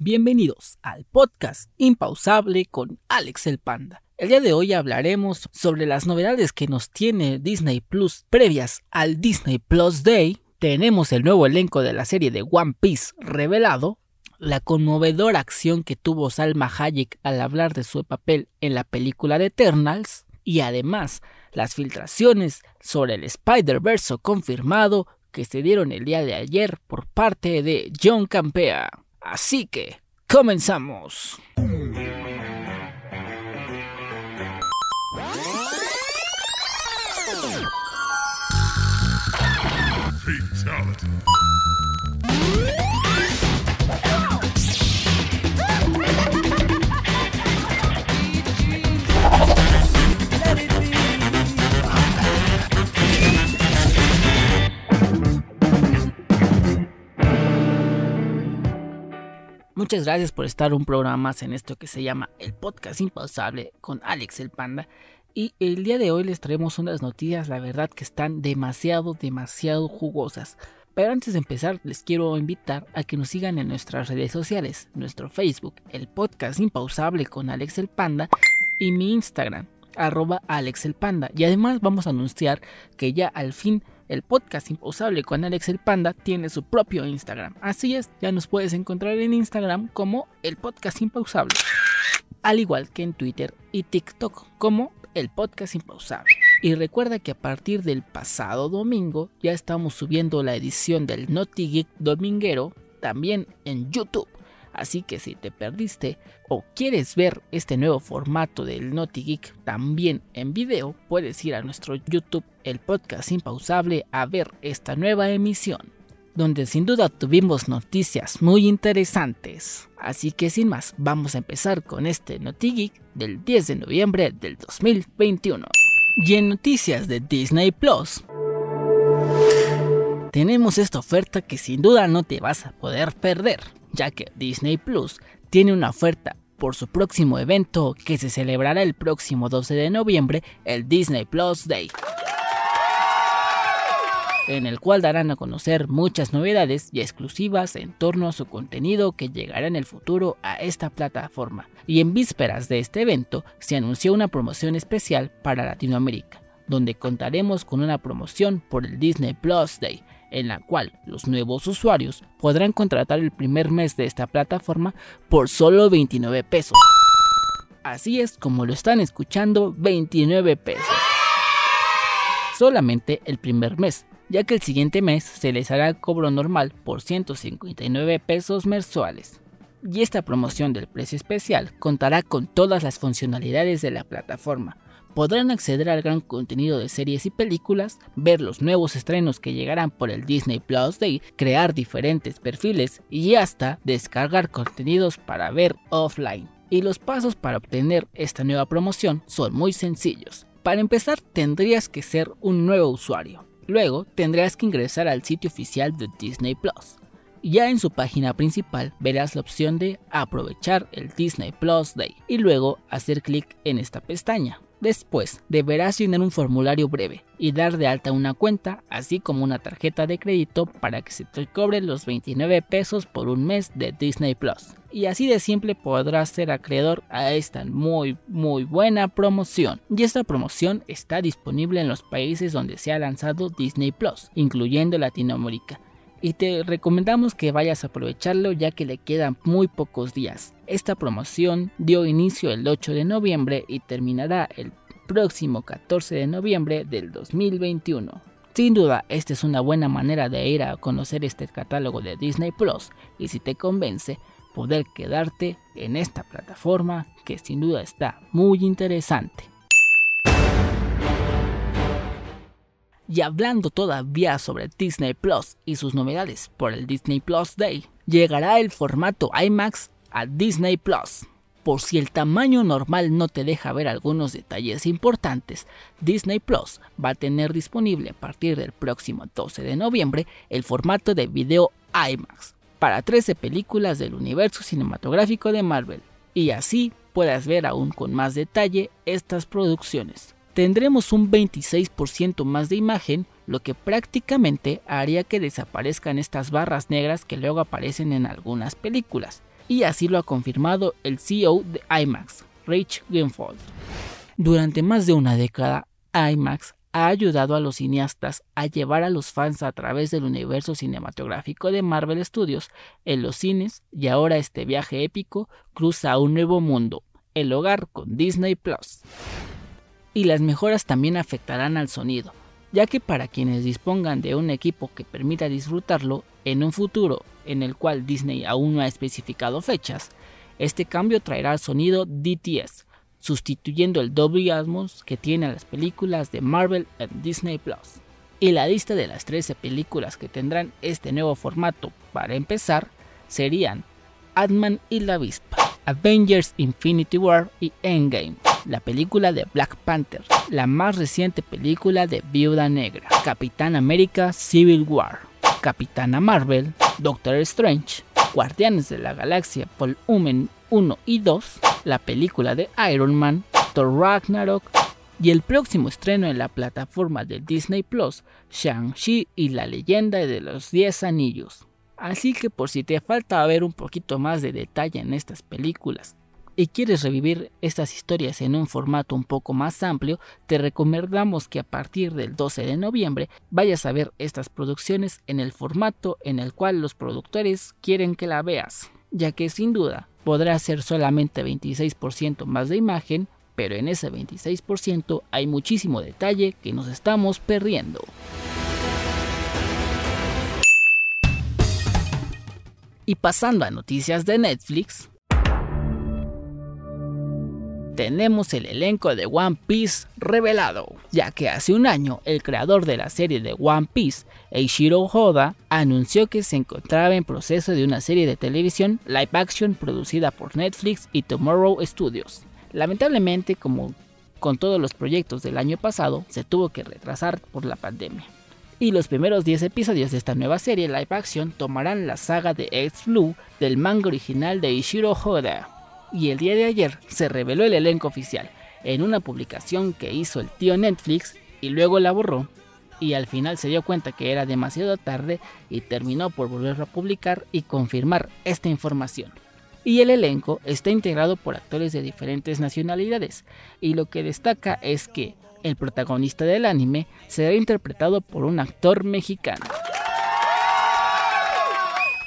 Bienvenidos al podcast Impausable con Alex el Panda. El día de hoy hablaremos sobre las novedades que nos tiene Disney Plus previas al Disney Plus Day. Tenemos el nuevo elenco de la serie de One Piece revelado, la conmovedora acción que tuvo Salma Hayek al hablar de su papel en la película de Eternals, y además las filtraciones sobre el Spider-Verse confirmado que se dieron el día de ayer por parte de John Campea. Así que, comenzamos. Muchas gracias por estar un programa más en esto que se llama el podcast impausable con Alex el Panda. Y el día de hoy les traemos unas noticias, la verdad que están demasiado, demasiado jugosas. Pero antes de empezar, les quiero invitar a que nos sigan en nuestras redes sociales, nuestro Facebook, el podcast impausable con Alex el Panda, y mi Instagram, arroba Alex el Panda. Y además vamos a anunciar que ya al fin el podcast Impausable con Alex el Panda tiene su propio Instagram. Así es, ya nos puedes encontrar en Instagram como el podcast Impausable. Al igual que en Twitter y TikTok como el podcast Impausable. Y recuerda que a partir del pasado domingo ya estamos subiendo la edición del Naughty Geek Dominguero también en YouTube. Así que si te perdiste o quieres ver este nuevo formato del Naughty Geek también en video, puedes ir a nuestro YouTube, el podcast impausable, a ver esta nueva emisión, donde sin duda tuvimos noticias muy interesantes. Así que sin más, vamos a empezar con este Naughty Geek del 10 de noviembre del 2021. Y en noticias de Disney Plus, tenemos esta oferta que sin duda no te vas a poder perder ya que Disney Plus tiene una oferta por su próximo evento que se celebrará el próximo 12 de noviembre, el Disney Plus Day, en el cual darán a conocer muchas novedades y exclusivas en torno a su contenido que llegará en el futuro a esta plataforma. Y en vísperas de este evento se anunció una promoción especial para Latinoamérica, donde contaremos con una promoción por el Disney Plus Day, en la cual los nuevos usuarios podrán contratar el primer mes de esta plataforma por solo 29 pesos. Así es como lo están escuchando, 29 pesos. Solamente el primer mes, ya que el siguiente mes se les hará cobro normal por 159 pesos mensuales. Y esta promoción del precio especial contará con todas las funcionalidades de la plataforma, podrán acceder al gran contenido de series y películas, ver los nuevos estrenos que llegarán por el Disney Plus Day, crear diferentes perfiles y hasta descargar contenidos para ver offline. Y los pasos para obtener esta nueva promoción son muy sencillos. Para empezar tendrías que ser un nuevo usuario. Luego tendrás que ingresar al sitio oficial de Disney Plus. Ya en su página principal verás la opción de aprovechar el Disney Plus Day y luego hacer clic en esta pestaña. Después, deberás llenar un formulario breve y dar de alta una cuenta, así como una tarjeta de crédito para que se te cobre los 29 pesos por un mes de Disney Plus. Y así de simple podrás ser acreedor a esta muy muy buena promoción. Y esta promoción está disponible en los países donde se ha lanzado Disney Plus, incluyendo Latinoamérica y te recomendamos que vayas a aprovecharlo ya que le quedan muy pocos días. Esta promoción dio inicio el 8 de noviembre y terminará el próximo 14 de noviembre del 2021. Sin duda, esta es una buena manera de ir a conocer este catálogo de Disney Plus y si te convence, poder quedarte en esta plataforma que sin duda está muy interesante. Y hablando todavía sobre Disney Plus y sus novedades por el Disney Plus Day, llegará el formato IMAX a Disney Plus. Por si el tamaño normal no te deja ver algunos detalles importantes, Disney Plus va a tener disponible a partir del próximo 12 de noviembre el formato de video IMAX para 13 películas del universo cinematográfico de Marvel y así puedas ver aún con más detalle estas producciones tendremos un 26% más de imagen, lo que prácticamente haría que desaparezcan estas barras negras que luego aparecen en algunas películas. y así lo ha confirmado el CEO de IMAX, Rich Greenfold. Durante más de una década, IMAX ha ayudado a los cineastas a llevar a los fans a través del universo cinematográfico de Marvel Studios en los cines y ahora este viaje épico cruza un nuevo mundo, el hogar con Disney Plus. Y las mejoras también afectarán al sonido, ya que para quienes dispongan de un equipo que permita disfrutarlo en un futuro en el cual Disney aún no ha especificado fechas, este cambio traerá el sonido DTS, sustituyendo el Dolby Atmos que tienen las películas de Marvel en Disney Plus. Y la lista de las 13 películas que tendrán este nuevo formato para empezar serían Ant-Man y la Avispa, Avengers Infinity War y Endgame, la película de Black Panther, la más reciente película de Viuda Negra, Capitán América Civil War, Capitana Marvel, Doctor Strange, Guardianes de la Galaxia Volumen 1 y 2, la película de Iron Man, Thor Ragnarok y el próximo estreno en la plataforma de Disney Plus, Shang-Chi y la leyenda de los 10 anillos. Así que por si te falta ver un poquito más de detalle en estas películas y quieres revivir estas historias en un formato un poco más amplio, te recomendamos que a partir del 12 de noviembre vayas a ver estas producciones en el formato en el cual los productores quieren que la veas, ya que sin duda podrá ser solamente 26% más de imagen, pero en ese 26% hay muchísimo detalle que nos estamos perdiendo. Y pasando a noticias de Netflix, tenemos el elenco de One Piece revelado, ya que hace un año el creador de la serie de One Piece, Eiichiro Oda, anunció que se encontraba en proceso de una serie de televisión live action producida por Netflix y Tomorrow Studios. Lamentablemente, como con todos los proyectos del año pasado, se tuvo que retrasar por la pandemia. Y los primeros 10 episodios de esta nueva serie live action tomarán la saga de X Blue del manga original de Eiichiro Oda y el día de ayer se reveló el elenco oficial en una publicación que hizo el tío Netflix y luego la borró y al final se dio cuenta que era demasiado tarde y terminó por volverlo a publicar y confirmar esta información. Y el elenco está integrado por actores de diferentes nacionalidades y lo que destaca es que el protagonista del anime será interpretado por un actor mexicano.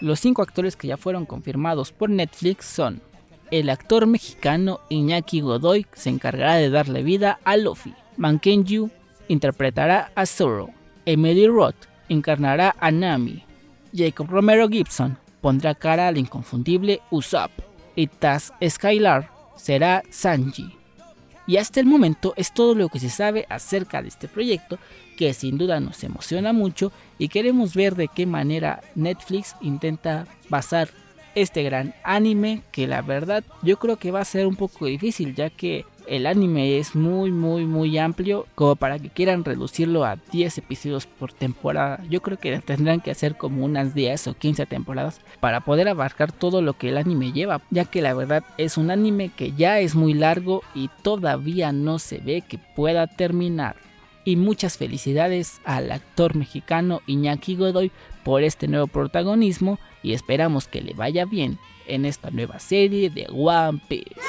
Los cinco actores que ya fueron confirmados por Netflix son el actor mexicano Iñaki Godoy se encargará de darle vida a Luffy. Mankenju interpretará a Zoro. Emily Roth encarnará a Nami. Jacob Romero Gibson pondrá cara al inconfundible Usopp. Y Taz Skylar será Sanji. Y hasta el momento es todo lo que se sabe acerca de este proyecto que sin duda nos emociona mucho y queremos ver de qué manera Netflix intenta basar este gran anime que la verdad yo creo que va a ser un poco difícil ya que el anime es muy muy muy amplio como para que quieran reducirlo a 10 episodios por temporada. Yo creo que tendrán que hacer como unas 10 o 15 temporadas para poder abarcar todo lo que el anime lleva, ya que la verdad es un anime que ya es muy largo y todavía no se ve que pueda terminar y muchas felicidades al actor mexicano Iñaki Godoy por este nuevo protagonismo y esperamos que le vaya bien en esta nueva serie de One Piece.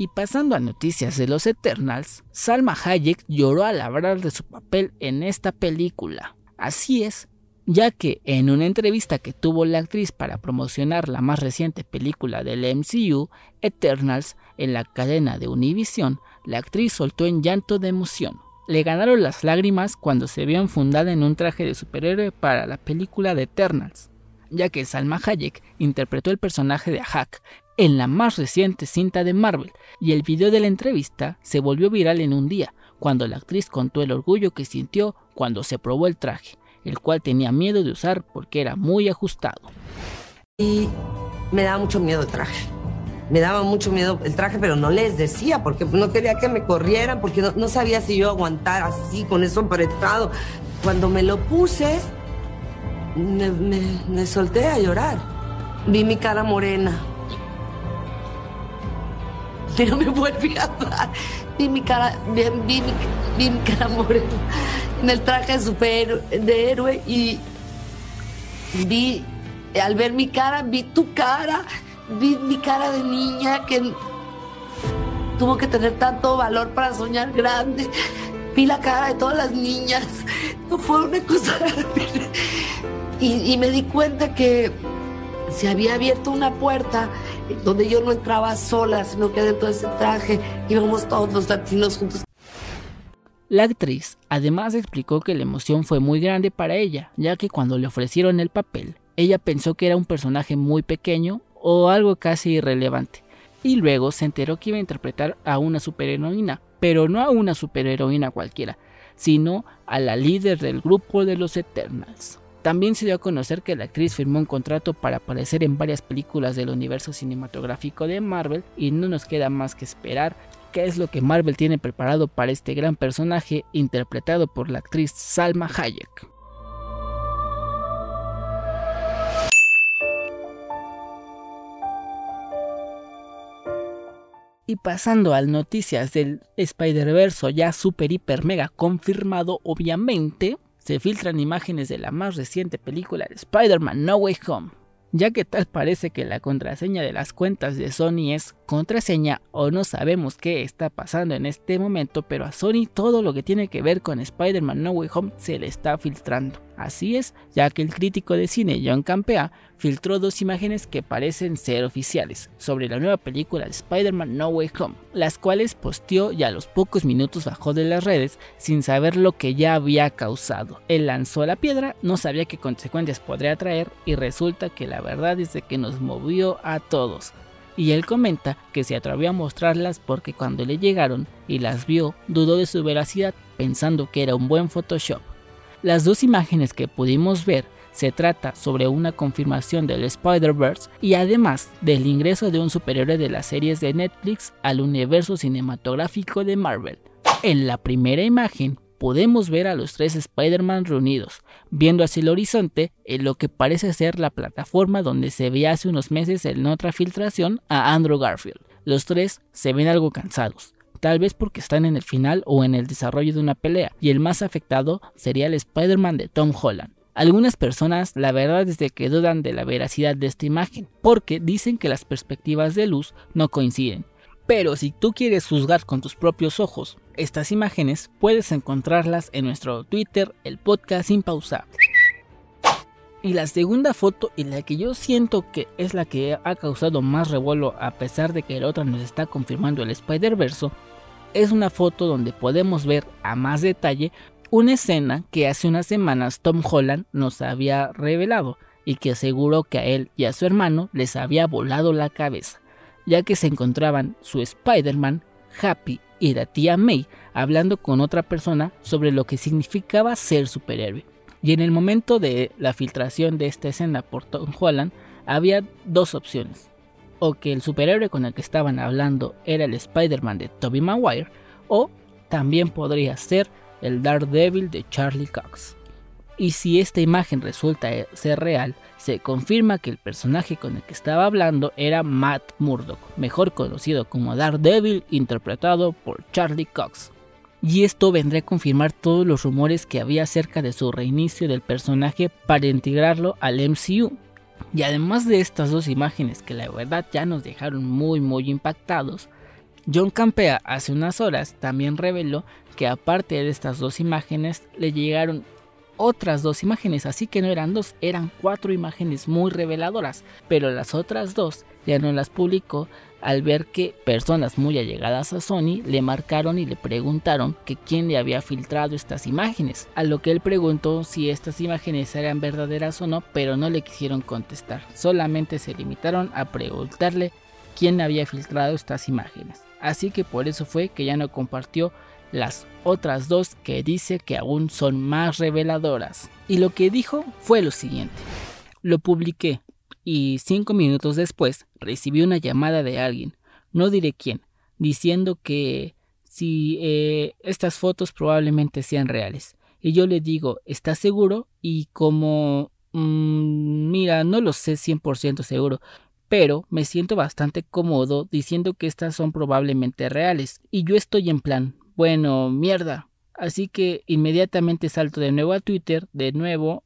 Y pasando a noticias de los Eternals, Salma Hayek lloró al hablar de su papel en esta película. Así es, ya que en una entrevista que tuvo la actriz para promocionar la más reciente película del MCU, Eternals, en la cadena de Univision, la actriz soltó en llanto de emoción. Le ganaron las lágrimas cuando se vio enfundada en un traje de superhéroe para la película de Eternals, ya que Salma Hayek interpretó el personaje de Ahak en la más reciente cinta de Marvel, y el video de la entrevista se volvió viral en un día, cuando la actriz contó el orgullo que sintió cuando se probó el traje el cual tenía miedo de usar porque era muy ajustado. Y me daba mucho miedo el traje. Me daba mucho miedo el traje, pero no les decía porque no quería que me corrieran, porque no, sabía si yo aguantar así, con eso apretado. Cuando me lo puse, me, solté a llorar. Vi mi cara morena. Pero me volví a dar. Vi mi cara, vi, vi mi cara morena en el traje de superhéroe de héroe y vi, al ver mi cara, vi tu cara, vi mi cara de niña que tuvo que tener tanto valor para soñar grande. Vi la cara de todas las niñas. No fue una cosa. y, y me di cuenta que se había abierto una puerta donde yo no entraba sola, sino que dentro de ese traje íbamos todos los latinos juntos. La actriz además explicó que la emoción fue muy grande para ella, ya que cuando le ofrecieron el papel, ella pensó que era un personaje muy pequeño o algo casi irrelevante, y luego se enteró que iba a interpretar a una superheroína, pero no a una superheroína cualquiera, sino a la líder del grupo de los Eternals. También se dio a conocer que la actriz firmó un contrato para aparecer en varias películas del universo cinematográfico de Marvel y no nos queda más que esperar qué es lo que Marvel tiene preparado para este gran personaje interpretado por la actriz Salma Hayek. Y pasando a noticias del Spider-Verse ya super hiper mega confirmado obviamente, se filtran imágenes de la más reciente película de Spider-Man No Way Home, ya que tal parece que la contraseña de las cuentas de Sony es contraseña o no sabemos qué está pasando en este momento, pero a Sony todo lo que tiene que ver con Spider-Man No Way Home se le está filtrando. Así es, ya que el crítico de cine John Campea filtró dos imágenes que parecen ser oficiales sobre la nueva película de Spider-Man No Way Home, las cuales posteó y a los pocos minutos bajó de las redes sin saber lo que ya había causado. Él lanzó la piedra, no sabía qué consecuencias podría traer y resulta que la verdad es de que nos movió a todos y él comenta que se atrevió a mostrarlas porque cuando le llegaron y las vio dudó de su veracidad pensando que era un buen Photoshop. Las dos imágenes que pudimos ver se trata sobre una confirmación del Spider-Verse y además del ingreso de un superhéroe de las series de Netflix al universo cinematográfico de Marvel. En la primera imagen podemos ver a los tres Spider-Man reunidos, viendo hacia el horizonte en lo que parece ser la plataforma donde se veía hace unos meses en otra filtración a Andrew Garfield. Los tres se ven algo cansados, tal vez porque están en el final o en el desarrollo de una pelea, y el más afectado sería el Spider-Man de Tom Holland. Algunas personas la verdad es que dudan de la veracidad de esta imagen, porque dicen que las perspectivas de luz no coinciden. Pero si tú quieres juzgar con tus propios ojos estas imágenes, puedes encontrarlas en nuestro Twitter, el podcast sin pausa. Y la segunda foto, y la que yo siento que es la que ha causado más revuelo a pesar de que la otra nos está confirmando el Spider-Verse, es una foto donde podemos ver a más detalle una escena que hace unas semanas Tom Holland nos había revelado y que aseguró que a él y a su hermano les había volado la cabeza, ya que se encontraban su Spider-Man, Happy y la tía May hablando con otra persona sobre lo que significaba ser superhéroe. Y en el momento de la filtración de esta escena por Tom Holland, había dos opciones o que el superhéroe con el que estaban hablando era el Spider-Man de Tobey Maguire, o también podría ser el Daredevil de Charlie Cox. Y si esta imagen resulta ser real, se confirma que el personaje con el que estaba hablando era Matt Murdock, mejor conocido como Daredevil, interpretado por Charlie Cox. Y esto vendría a confirmar todos los rumores que había acerca de su reinicio del personaje para integrarlo al MCU, y además de estas dos imágenes que la verdad ya nos dejaron muy muy impactados, John Campea hace unas horas también reveló que aparte de estas dos imágenes le llegaron otras dos imágenes, así que no eran dos, eran cuatro imágenes muy reveladoras, pero las otras dos ya no las publicó al ver que personas muy allegadas a Sony le marcaron y le preguntaron que quién le había filtrado estas imágenes, a lo que él preguntó si estas imágenes eran verdaderas o no, pero no le quisieron contestar, solamente se limitaron a preguntarle quién había filtrado estas imágenes. Así que por eso fue que ya no compartió las otras dos que dice que aún son más reveladoras. Y lo que dijo fue lo siguiente. Lo publiqué y cinco minutos después recibí una llamada de alguien, no diré quién, diciendo que si eh, estas fotos probablemente sean reales. Y yo le digo, ¿estás seguro? Y como, mm, mira, no lo sé 100% seguro, pero me siento bastante cómodo diciendo que estas son probablemente reales. Y yo estoy en plan, bueno, mierda, Así que inmediatamente salto de nuevo a Twitter, de nuevo,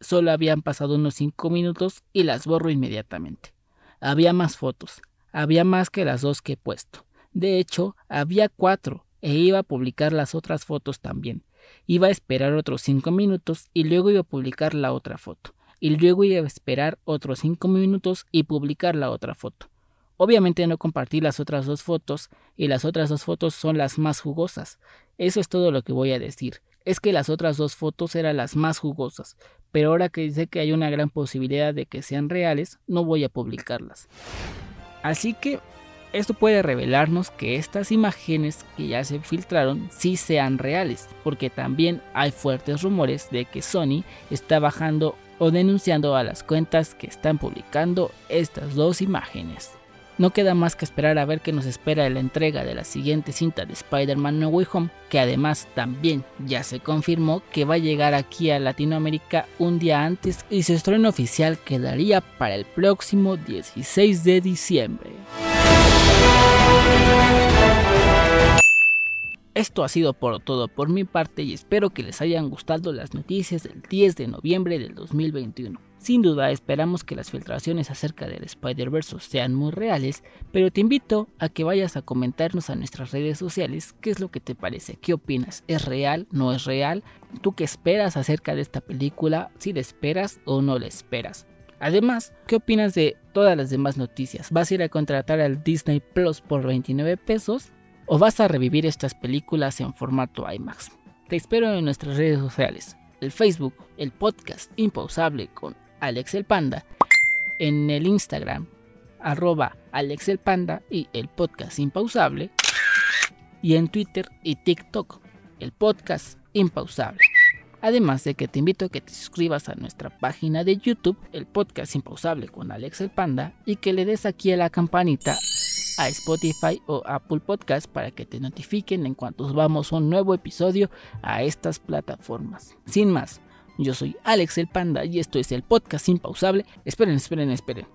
solo habían pasado unos 5 minutos y las borro inmediatamente. Había más fotos, había más que las dos que he puesto. De hecho, había cuatro, e iba a publicar las otras fotos también. Iba a esperar otros 5 minutos y luego iba a publicar la otra foto. Y luego iba a esperar otros 5 minutos y publicar la otra foto. Obviamente no compartí las otras dos fotos y las otras dos fotos son las más jugosas. Eso es todo lo que voy a decir. Es que las otras dos fotos eran las más jugosas, pero ahora que sé que hay una gran posibilidad de que sean reales, no voy a publicarlas. Así que esto puede revelarnos que estas imágenes que ya se filtraron sí sean reales, porque también hay fuertes rumores de que Sony está bajando o denunciando a las cuentas que están publicando estas dos imágenes. No queda más que esperar a ver qué nos espera en la entrega de la siguiente cinta de Spider-Man No Way Home, que además también ya se confirmó que va a llegar aquí a Latinoamérica un día antes y su estreno oficial quedaría para el próximo 16 de diciembre. Esto ha sido por todo por mi parte y espero que les hayan gustado las noticias del 10 de noviembre del 2021. Sin duda esperamos que las filtraciones acerca del Spider-Verse sean muy reales, pero te invito a que vayas a comentarnos a nuestras redes sociales qué es lo que te parece, qué opinas, ¿es real? ¿No es real? ¿Tú qué esperas acerca de esta película? ¿Si la esperas o no la esperas? Además, ¿qué opinas de todas las demás noticias? ¿Vas a ir a contratar al Disney Plus por 29 pesos? ¿O vas a revivir estas películas en formato IMAX? Te espero en nuestras redes sociales, el Facebook, el podcast Impausable con Alex el Panda, en el Instagram, arroba Alex el Panda y el podcast Impausable, y en Twitter y TikTok, el podcast Impausable. Además de que te invito a que te suscribas a nuestra página de YouTube, el podcast Impausable con Alex el Panda, y que le des aquí a la campanita a Spotify o Apple Podcast para que te notifiquen en cuanto vamos un nuevo episodio a estas plataformas. Sin más, yo soy Alex el Panda y esto es el podcast Impausable. Esperen, esperen, esperen.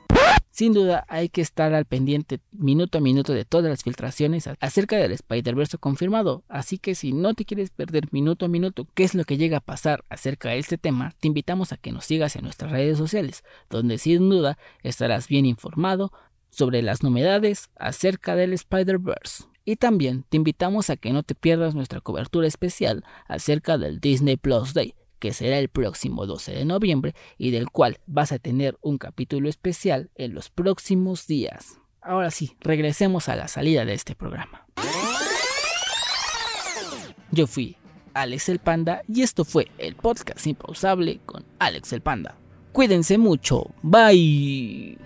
Sin duda hay que estar al pendiente minuto a minuto de todas las filtraciones acerca del Spider-Verse confirmado, así que si no te quieres perder minuto a minuto qué es lo que llega a pasar acerca de este tema, te invitamos a que nos sigas en nuestras redes sociales, donde sin duda estarás bien informado sobre las novedades acerca del Spider-Verse. Y también te invitamos a que no te pierdas nuestra cobertura especial acerca del Disney Plus Day, que será el próximo 12 de noviembre y del cual vas a tener un capítulo especial en los próximos días. Ahora sí, regresemos a la salida de este programa. Yo fui Alex el Panda y esto fue el podcast impausable con Alex el Panda. Cuídense mucho, bye.